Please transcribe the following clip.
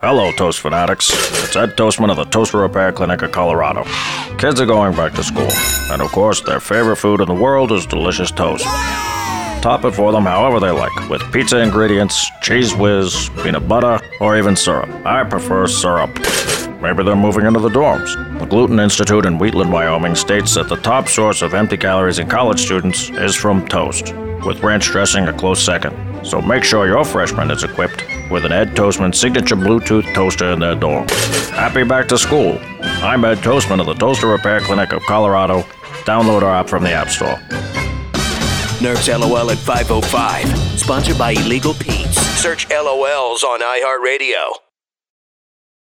Hello, Toast Fanatics. It's Ed Toastman of the Toaster Repair Clinic of Colorado. Kids are going back to school, and of course, their favorite food in the world is delicious toast. Top it for them however they like, with pizza ingredients, cheese whiz, peanut butter, or even syrup. I prefer syrup. Maybe they're moving into the dorms. The Gluten Institute in Wheatland, Wyoming states that the top source of empty calories in college students is from toast, with ranch dressing a close second. So make sure your freshman is equipped with an Ed Toastman signature Bluetooth toaster in their dorm. Happy back to school. I'm Ed Toastman of the Toaster Repair Clinic of Colorado. Download our app from the App Store. Nerds LOL at 505. Sponsored by Illegal Pete's. Search LOLs on iHeartRadio.